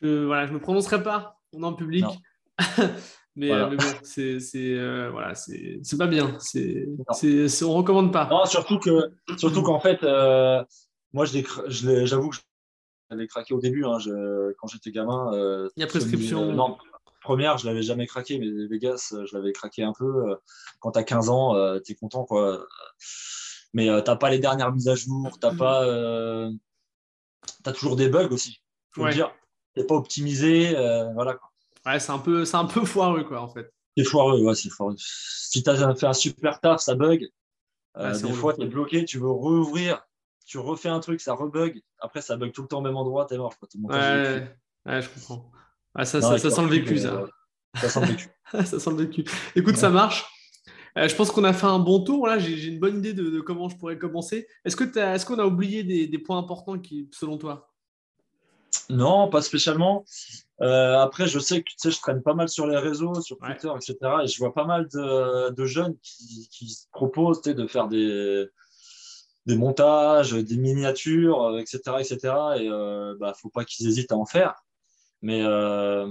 Je, voilà, je me prononcerai pas on est en public.
Non. [laughs]
mais,
Voilà.
euh, mais bon, c'est c'est, euh, voilà, c'est c'est pas bien. C'est on recommande pas.
Non, surtout que, surtout qu'en fait, euh, moi, je l'ai cra- je l'ai- j'avoue que je l'avais craqué au début, hein, je- quand j'étais gamin. euh,
Il y a prescription.
non, première, je l'avais jamais craqué, mais Vegas, euh, je l'avais craqué un peu. euh, Quand tu as 15 ans, euh, tu es content, quoi. Mais t'as pas les dernières mises à jour, t'as pas, euh, t'as toujours des bugs aussi. Faut
Ouais.
dire, t'es pas optimisé, euh, voilà. quoi.
Ouais, c'est un peu c'est un peu foireux quoi en fait.
C'est foireux, ouais, c'est foireux. Si tu as fait un super taf, ça bug. Euh,
Ouais,
des fois, tu es bloqué, tu veux rouvrir, tu refais un truc, ça rebug. Après, ça bug tout le temps au même endroit, t'es mort. Quoi. Montage
ouais, je comprends. Ah, ça,
Non,
ça,
avec
ça sent le vécu, ça.
euh, Ça sent le vécu. [laughs]
ça sent le vécu. Écoute, ça marche. Euh, je pense qu'on a fait un bon tour. Là, j'ai une bonne idée de, de comment je pourrais commencer. Est-ce qu'on a oublié des, des points importants qui, selon toi?
Non, pas spécialement. Euh, après, je sais que tu sais, je traîne pas mal sur les réseaux, sur
Ouais.
Twitter, etc. Et je vois pas mal de, de jeunes qui, qui se proposent de faire des, des montages, des miniatures, euh, etc. etc. Et euh, bah, faut pas qu'ils hésitent à en faire. Mais euh,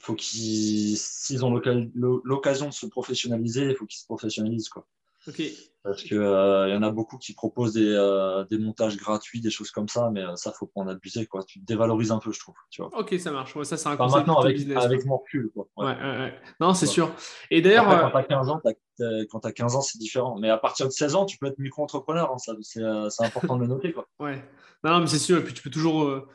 faut qu'ils, s'ils ont l'occasion de se professionnaliser, il faut qu'ils se professionnalisent. Quoi. Parce qu'il y en a beaucoup qui proposent des, euh, des montages gratuits, des choses comme ça, mais euh, ça, faut pas en abuser. Quoi. Tu te dévalorises un peu, je trouve. Tu vois.
Ok, ça marche. Ouais, ça, c'est un
Enfin, maintenant, avec,
business.
avec mon recul. Quoi.
Ouais,
Ouais.
Non, c'est sûr. Et d'ailleurs, euh,
quand tu as 15 ans, t'as- t'as- quand tu as 15 ans, c'est différent. Mais à partir de 16 ans, tu peux être micro-entrepreneur. hein, ça, c'est, euh, c'est important de le noter. Quoi.
ouais. Non, non, mais c'est sûr. Et puis, tu peux toujours, euh,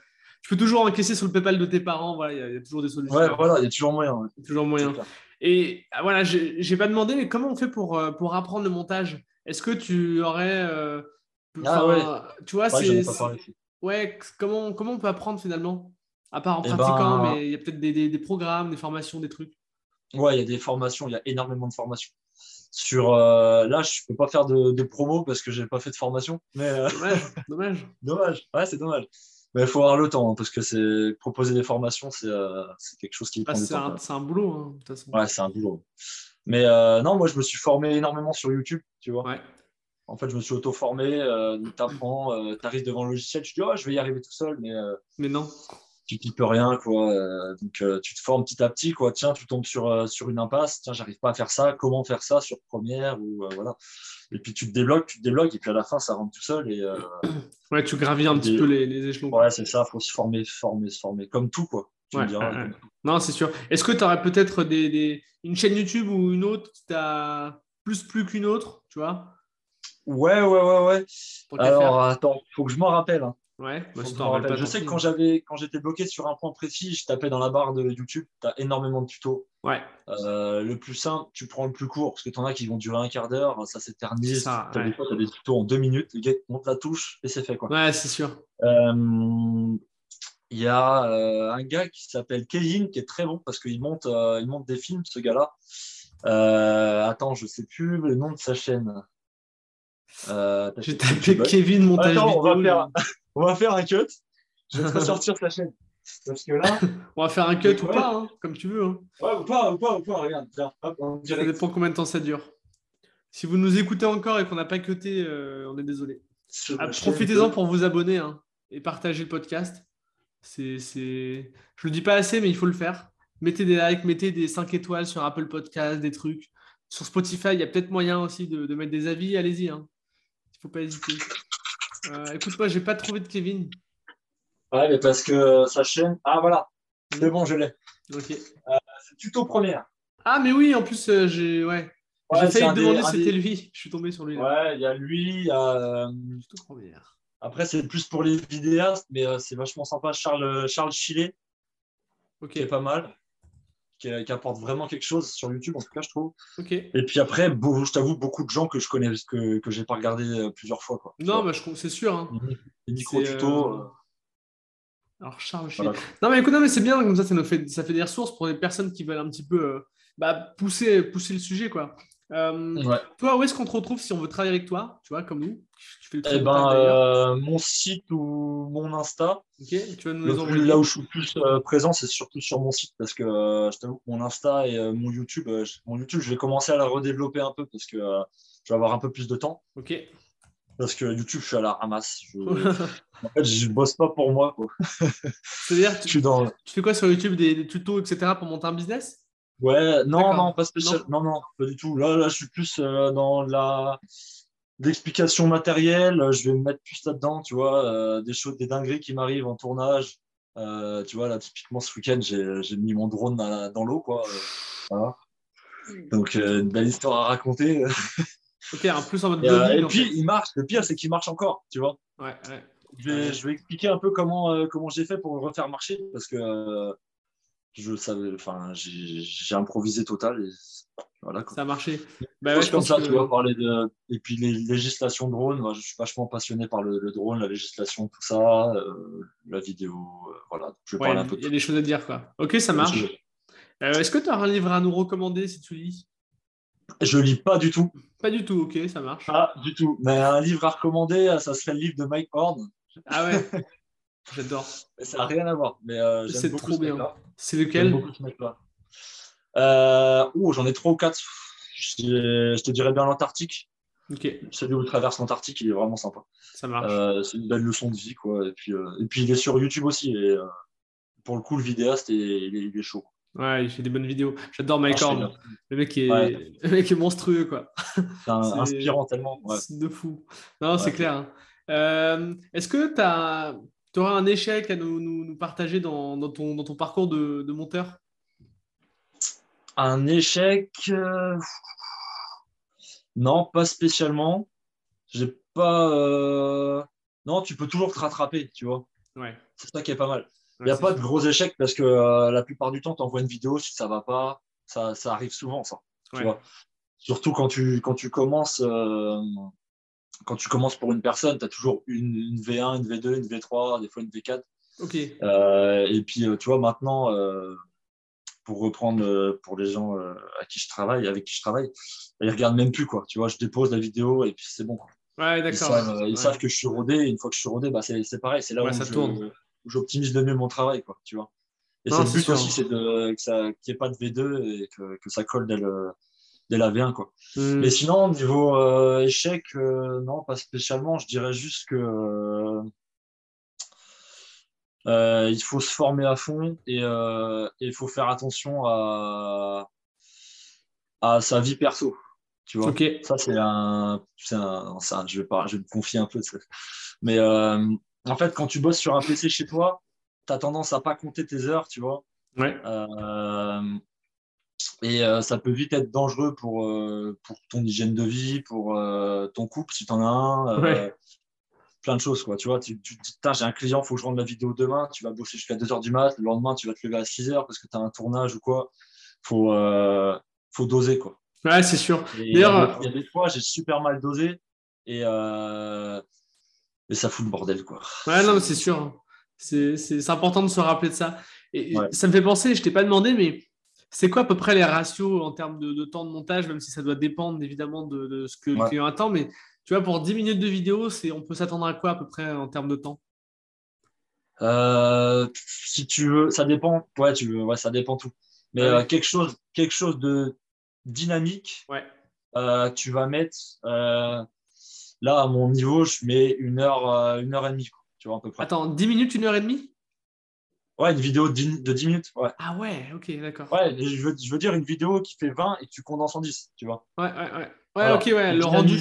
tu peux toujours encaisser sur le PayPal de tes parents. Voilà, il y a- il y, a toujours des solutions.
Ouais, voilà, il y a toujours moyen. ouais.
Toujours moyen. Et ah, voilà, j'ai pas demandé, mais comment on fait pour, euh, pour apprendre le montage? Est-ce que tu aurais. euh,
Ah
enfin, Tu vois,
C'est.
Ouais, comment, comment on peut apprendre finalement? À part en
Eh
pratiquant,
ben-
mais il y a peut-être des, des- des programmes, des formations, des trucs.
Ouais, il y a des formations, il y a énormément de formations. Sur, euh, là, je peux pas faire de, de promo parce que j'ai pas fait de formation. Mais euh,
Dommage, [laughs] dommage.
dommage. Ouais, c'est dommage. Mais il faut avoir le temps hein, parce que c'est proposer des formations, c'est euh, c'est quelque chose qui
Bah,
prend du
c'est
temps.
un, c'est un boulot, hein, de toute façon.
Ouais, c'est un boulot. Mais euh, non, moi, je me suis formé énormément sur YouTube, tu vois.
Ouais.
En fait, je me suis auto-formé. Euh, tu apprends, tu arrives devant le logiciel, tu dis, oh, je vais y arriver tout seul, mais euh,
Mais non.
tu n'y peux rien, quoi. Euh, donc, euh, tu te formes petit à petit, quoi. Tiens, tu tombes sur, euh, sur une impasse. Tiens, j'arrive pas à faire ça. Comment faire ça sur première ou euh, voilà. Et puis, tu te débloques, tu te débloques, et puis à la fin, ça rentre tout seul. Et euh, [clears throat]
Ouais, tu gravis un petit peu les, les échelons.
ouais, c'est ça. Faut se former, se former, se former. Comme tout, quoi. Tu
Ouais,
me diras. comme.
Non, c'est sûr. Est-ce que tu aurais peut-être des, des- une chaîne YouTube ou une autre qui t'a plus plu qu'une autre, tu vois?
Ouais, ouais, ouais, ouais. Alors, attends, faut que je m'en rappelle. hein.
Ouais, bah,
je rappelle. sais que quand j'avais, quand j'étais bloqué sur un point précis, je tapais dans la barre de YouTube. Tu as énormément de tutos.
Ouais,
Euh, le plus simple, tu prends le plus court, parce que tu en as qui vont durer un quart d'heure, ça s'éternise.
ça,
T'as
ouais.
tu as des tutos en deux minutes, le gars monte la touche et c'est fait. quoi.
ouais c'est sûr.
Euh, Il y a euh, un gars qui s'appelle Kevin qui est très bon parce qu'il monte, euh, il monte des films, ce gars-là. Euh, attends, je sais plus le nom de sa chaîne. Euh,
J'ai tapé
tu
Kevin montage
Attends, on va,
vidéo.
faire, on va faire un cut. Je vais te [laughs] ressortir sa chaîne. Parce que là,
On va faire un cut ou
Ouais.
pas, hein, comme tu veux. hein.
ouais, ou pas, ou pas, ou pas, regarde, tiens, hop, en
Ça
direct.
dépend combien de temps ça dure. Si vous nous écoutez encore et qu'on n'a pas cuté, euh, on est désolé. Ah, Profitez-en pour vous abonner hein, et partager le podcast. C'est, c'est... Je le dis pas assez, mais il faut le faire. Mettez des likes, mettez des 5 étoiles sur Apple Podcast, des trucs. Sur Spotify, il y a peut-être moyen aussi de, de mettre des avis. Allez-y. Il faut pas hésiter. Euh, écoute, moi, j'ai pas trouvé de Kevin.
Ouais, mais parce que sa chaîne. Ah, voilà. C'est bon, je l'ai.
Ok.
C'est tuto première.
Ah, mais oui, en plus, euh, j'ai, ouais.
Ouais,
j'ai failli te demander si c'était lui. [laughs] Je suis tombé sur lui. Là.
Ouais, il y a lui. il y a, euh,
Plutôt première.
Après, c'est plus pour les vidéastes, mais euh, c'est vachement sympa. Charles, Charles Chilet,
Ok.
qui est pas mal. Qui, qui apporte vraiment quelque chose sur YouTube, en tout cas, je trouve.
Ok.
Et puis après, beau- je t'avoue, beaucoup de gens que je connais, que, que j'ai pas regardé euh, plusieurs fois. Quoi.
Non, mais je, c'est sûr. hein.
Les micro-tutos.
euh,
euh,
Alors, Charles
voilà.
Non, mais écoute, non, mais c'est bien, comme ça, ça, nous fait, ça fait des ressources pour les personnes qui veulent un petit peu euh, bah, pousser, pousser le sujet, quoi. Euh, toi, où est-ce qu'on te retrouve si on veut travailler avec toi Tu vois, comme nous?
Tu fais eh ben, euh, Mon site ou mon Insta.
tu vas nous les envoyer.
Là où je suis plus euh, présent, c'est surtout sur mon site parce que je t'avoue mon Insta et mon YouTube, mon YouTube, je vais commencer à la redévelopper un peu parce que je vais avoir un peu plus de temps.
Ok.
Parce que YouTube, je suis à la ramasse. [laughs] en fait, je bosse pas pour moi.
C'est-à-dire, [laughs] tu... Dans... tu fais quoi sur YouTube des tutos, etc. pour monter un business?
Ouais, non, non, pas spécial. Non. non, pas du tout. Là, là je suis plus euh, dans la l'explication matérielle. Je vais me mettre plus là-dedans, tu vois, euh, des choses, des dingueries qui m'arrivent en tournage. Euh, tu vois, là, typiquement, ce week-end, j'ai mis mon drone dans, l'eau, quoi. voilà. Donc, une belle histoire à raconter.
ok, en plus en mode
Et, et puis, il marche. Le pire, c'est qu'il marche encore, tu vois.
Ouais, ouais.
Je vais, je vais, expliquer un peu comment, comment j'ai fait pour le refaire marcher parce que je savais, enfin, j'ai improvisé total et voilà.
Ça a marché.
Bah ouais, comme ça, tu vois, parler de. Et puis les législations drone, moi, je suis vachement passionné par le, drone, la législation, tout ça, euh, la vidéo, euh, voilà.
Je vais un peu Il y a des choses à dire, quoi. Ok, ça marche. Euh, est-ce que tu as un livre à nous recommander si tu lis?
Je lis pas du tout.
Pas du tout, ok, ça marche.
Pas du tout. Mais un livre à recommander, ça serait le livre de Mike Horn.
Ah ouais [laughs] J'adore.
Ça n'a rien à voir. Mais euh,
c'est trop bien. C'est lequel
euh, J'en ai trois ou quatre. Je, te dirais bien l'Antarctique.
Ok.
Celui où traverse l'Antarctique, il est vraiment sympa.
Ça marche.
Euh, c'est une belle leçon de vie. Quoi. Et, puis, et puis il est sur YouTube aussi. Et, pour le coup, le vidéaste, il est, chaud.
Ouais, il fait des bonnes vidéos. J'adore Mike ah, Horn. Le mec, est... [laughs] le mec est monstrueux, quoi.
C'est [laughs] inspirant tellement.
C'est de fou. Non, c'est clair. Hein. Est-ce que tu as tu auras un échec à nous, nous, partager dans, dans, ton, dans, ton, parcours de, de, monteur?
Un échec euh, Non, pas spécialement. J'ai pas. Euh, non, tu peux toujours te rattraper, tu vois.
Ouais.
C'est ça qui est pas mal. Il n'y a pas de gros échecs parce que euh, la plupart du temps, tu envoies une vidéo, si ça va pas, ça, ça arrive souvent, ça. Tu vois Surtout quand tu, quand tu commences quand tu commences pour une personne, tu as toujours une, V1, une V2, une V3, des fois une V4.
Ok.
Euh, et puis, euh, tu vois, maintenant, euh, pour reprendre pour les gens à qui je travaille, avec qui je travaille, ils regardent même plus, quoi. Tu vois, je dépose la vidéo et puis c'est bon.
Ouais,
d'accord. Ils, savent, que je suis rodé. Et une fois que je suis rodé, bah, c'est pareil. C'est là où, j'optimise le mieux mon travail, quoi. Tu vois. Et c'est le but aussi, c'est qu'il n'y ait pas de V2 et que, que ça colle dès le, dès la V1. Quoi. Hmm. Mais sinon, niveau euh, échec, euh, non, pas spécialement. Je dirais juste que euh, il faut se former à fond et il faut faire attention à, à sa vie perso. Tu vois, ça c'est un, un, je vais pas, je vais me confier un peu. Mais en fait, quand tu bosses sur un PC chez toi, tu as tendance à pas compter tes heures, tu vois.
Ouais.
Et euh, ça peut vite être dangereux pour, euh, pour ton hygiène de vie, pour euh, ton couple, si tu en as un. Plein de choses, quoi. Tu vois, tu, tu dis, j'ai un client, il faut que je rende la vidéo demain. Tu vas bosser jusqu'à 2h du mat. Le lendemain, tu vas te lever à 6h parce que tu as un tournage ou quoi. Il faut, faut doser, quoi.
Ouais, c'est sûr.
Il y a des fois, j'ai super mal dosé et, et ça fout le bordel, quoi.
Ouais, non, c'est sûr. C'est important de se rappeler de ça. Et ça me fait penser, je t'ai pas demandé, mais c'est quoi à peu près les ratios en termes de, temps de montage, même si ça doit dépendre évidemment de, ce que le client attend, mais tu vois, pour 10 minutes de vidéo, on peut s'attendre à quoi à peu près en termes de temps?
Euh, Si tu veux, ça dépend. Ouais, tu veux, ouais, ça dépend tout. Mais euh, quelque, chose, quelque chose de dynamique,
ouais.
Euh, tu vas mettre. là, à mon niveau, je mets une heure, une heure et demie. Tu vois, à peu près.
Attends, 10 minutes, une heure et demie?
Ouais, une vidéo de 10, minutes. Ouais.
Ah ouais, ok, d'accord.
Ouais, je veux, je veux, dire une vidéo qui fait 20 et que tu condenses en 10, tu vois.
Ouais, ouais, ouais. Ouais, ok, ouais, le rendu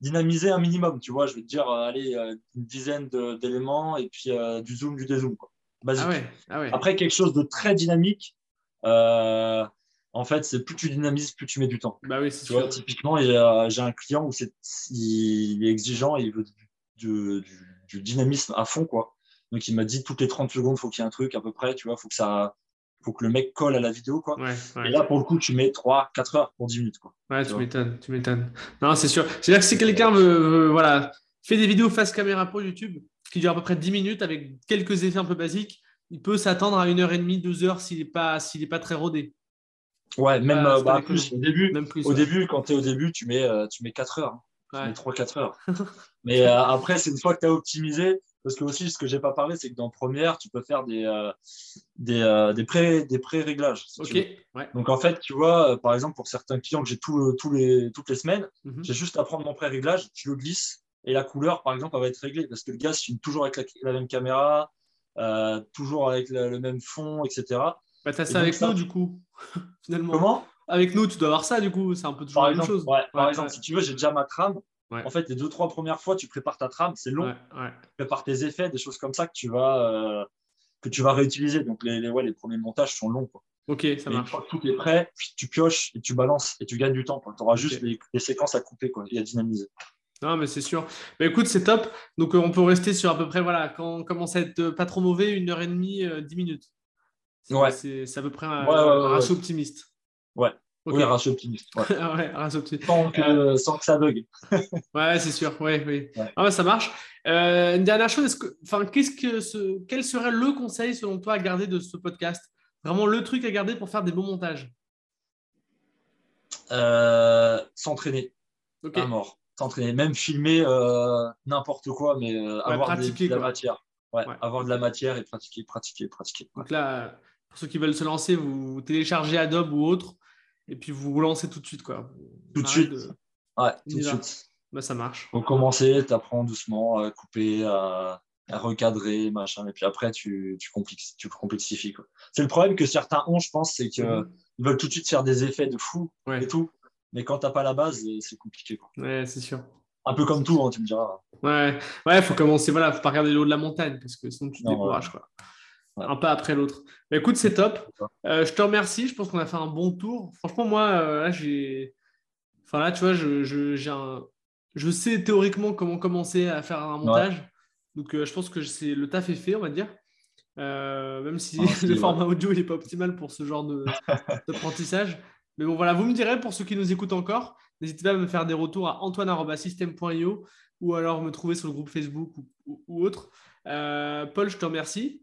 Dynamiser un minimum, tu vois. Je veux dire, euh, allez, euh, une dizaine d'éléments et puis euh, du zoom, du dézoom, quoi. Basique.
Ah ouais, ah ouais.
Après, quelque chose de très dynamique, en fait, c'est plus tu dynamises, plus tu mets du temps.
Bah oui, c'est
sûr. Vois, typiquement, j'ai un client où c'est il est exigeant et il veut du, du dynamisme à fond, quoi. Donc il m'a dit toutes les 30 secondes, il faut qu'il y ait un truc à peu près, tu vois, faut que ça faut que le mec colle à la vidéo quoi. Et là pour le coup, tu mets 3 4 heures pour 10 minutes quoi.
Ouais, tu, m'étonnes, tu m'étonnes. Non, c'est sûr. C'est-à-dire que si quelqu'un veut, voilà, fait des vidéos face caméra pour YouTube qui durent à peu près 10 minutes avec quelques effets un peu basiques, il peut s'attendre à une heure et demie, deux heures s'il n'est pas s'il est pas très rodé.
Ouais, même
pas
bah, plus au début.
Même plus.
Au
ouais.
début, quand tu es au début, tu mets, euh, tu mets 4 heures. hein. Tu mets 3-4 heures. [laughs] Mais euh, après, c'est une fois que tu as optimisé. Parce que aussi, ce que j'ai pas parlé, c'est que dans Première, tu peux faire des, euh, des, euh, des, pré, des pré-réglages. si tu
ouais.
Donc en fait, tu vois, euh, par exemple, pour certains clients que j'ai tout- tous les, toutes les semaines,
Mhm.
j'ai juste à prendre mon pré-réglage, je le glisse et la couleur, par exemple, elle va être réglée parce que le gars se filme toujours avec la, la même caméra, euh, toujours avec le, le même fond, etc.
Bah, t'as
Et
ça avec
ça,
nous,
tu-
du coup, [laughs] finalement.
Comment?
Avec nous, tu dois avoir ça, du coup. C'est un peu toujours
Par
la même chose.
ouais, par exemple si tu veux, j'ai déjà ma trame.
Ouais.
En fait, les deux, trois premières fois, tu prépares ta trame, c'est long.
Ouais, ouais.
Tu prépares tes effets, des choses comme ça que tu vas, euh, que tu vas réutiliser. Donc les, les, les premiers montages sont longs. Quoi.
Ok, ça
Et une
marche.
fois que tout est prêt, puis tu pioches et tu balances et tu gagnes du temps. Tu auras juste des séquences à couper quoi, et à dynamiser.
Non, mais c'est sûr. Mais écoute, c'est top. Donc, euh, on peut rester sur à peu près, voilà, quand on commence à être euh, pas trop mauvais, une heure et demie, euh, dix minutes. C'est
Ouais.
c'est- c'est à peu près un,
Ouais, ouais, ouais,
un ratio optimiste.
Ouais. Oui, ratio optimiste. Ouais. [laughs]
Ah ouais, optimiste.
sans, que, sans que ça bug. [laughs]
Ouais, c'est sûr. Ouais, oui.
Ouais.
Ah ça marche. Euh, une dernière chose, est-ce que, enfin, qu'est-ce que ce, quel serait le conseil selon toi à garder de ce podcast? Vraiment le truc à garder pour faire des bons montages?
Euh, s'entraîner à mort. S'entraîner, même filmer euh, n'importe quoi, mais euh, avoir des- de la
quoi.
matière. Avoir de la matière et pratiquer, pratiquer, pratiquer.
Donc là, pour ceux qui veulent se lancer, vous téléchargez Adobe ou autre, et puis vous vous lancez tout de suite, quoi.
Tout de suite.
de-
Ouais, tout de suite.
Bah, ça marche.
Faut commencer, tu apprends doucement à couper, à, à recadrer, machin, et puis après, tu, tu, complexi- tu complexifies. quoi. C'est le problème que certains ont, je pense, c'est qu'ils
Mhm.
veulent tout de suite faire des effets de fou
Ouais.
et tout. Mais quand t'as pas la base, c'est compliqué. Quoi.
Ouais, c'est sûr.
Un peu comme tout, hein, tu me diras.
Ouais, ouais, faut commencer. Voilà, faut pas regarder le haut de la montagne parce que sinon tu te
Non,
décourages, quoi.
Ouais.
Un pas après l'autre. Mais écoute, c'est top. Euh, je te remercie. Je pense qu'on a fait un bon tour. Franchement, moi, euh, là, j'ai. Enfin, là, tu vois, je, je, j'ai un... je sais théoriquement comment commencer à faire un montage. Donc, euh, je pense que c'est le taf est fait, on va dire. Même si
Ah, [laughs]
le format audio n'est pas optimal pour ce genre de- [laughs] d'apprentissage. Mais bon, voilà, vous me direz pour ceux qui nous écoutent encore. N'hésitez pas à me faire des retours à antoine.system.io ou alors me trouver sur le groupe Facebook ou, ou- ou autre. Euh, Paul, je te remercie.